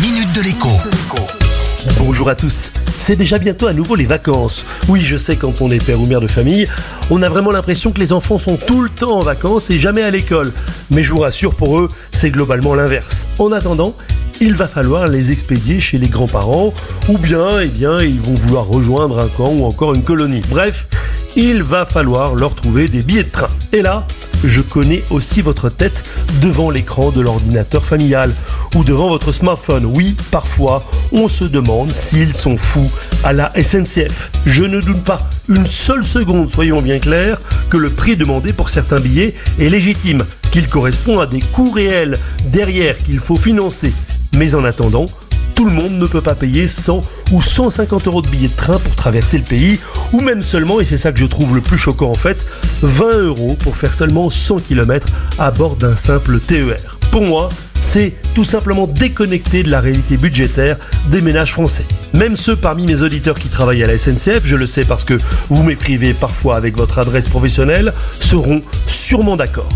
minute de l'écho. Bonjour à tous. C'est déjà bientôt à nouveau les vacances. Oui, je sais, quand on est père ou mère de famille, on a vraiment l'impression que les enfants sont tout le temps en vacances et jamais à l'école. Mais je vous rassure, pour eux, c'est globalement l'inverse. En attendant, il va falloir les expédier chez les grands-parents, ou bien, eh bien, ils vont vouloir rejoindre un camp ou encore une colonie. Bref, il va falloir leur trouver des billets de train. Et là, je connais aussi votre tête devant l'écran de l'ordinateur familial ou devant votre smartphone. Oui, parfois, on se demande s'ils sont fous à la SNCF. Je ne doute pas une seule seconde, soyons bien clairs, que le prix demandé pour certains billets est légitime, qu'il correspond à des coûts réels derrière qu'il faut financer. Mais en attendant, tout le monde ne peut pas payer 100 ou 150 euros de billets de train pour traverser le pays, ou même seulement, et c'est ça que je trouve le plus choquant en fait, 20 euros pour faire seulement 100 km à bord d'un simple TER. Pour moi, c'est tout simplement déconnecté de la réalité budgétaire des ménages français. Même ceux parmi mes auditeurs qui travaillent à la SNCF, je le sais parce que vous m'écrivez parfois avec votre adresse professionnelle, seront sûrement d'accord.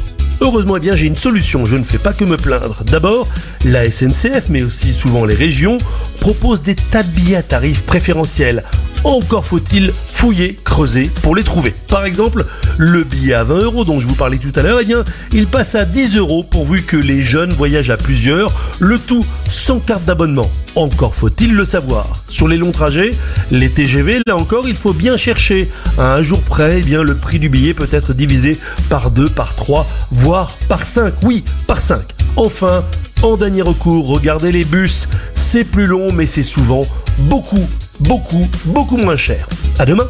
Heureusement, eh bien, j'ai une solution, je ne fais pas que me plaindre. D'abord, la SNCF, mais aussi souvent les régions, proposent des tas à tarifs préférentiels. Encore faut-il fouiller, creuser pour les trouver. Par exemple, le billet à 20 euros dont je vous parlais tout à l'heure, eh bien, il passe à 10 euros pourvu que les jeunes voyagent à plusieurs, le tout sans carte d'abonnement. Encore faut-il le savoir. Sur les longs trajets, les TGV, là encore, il faut bien chercher. À un jour près, eh bien, le prix du billet peut être divisé par 2, par 3, voire par 5. Oui, par 5. Enfin, en dernier recours, regardez les bus. C'est plus long, mais c'est souvent beaucoup, beaucoup, beaucoup moins cher. À demain.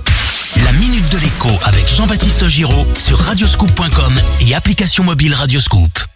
La minute de l'écho avec Jean-Baptiste Giraud sur radioscoop.com et application mobile Radioscoop.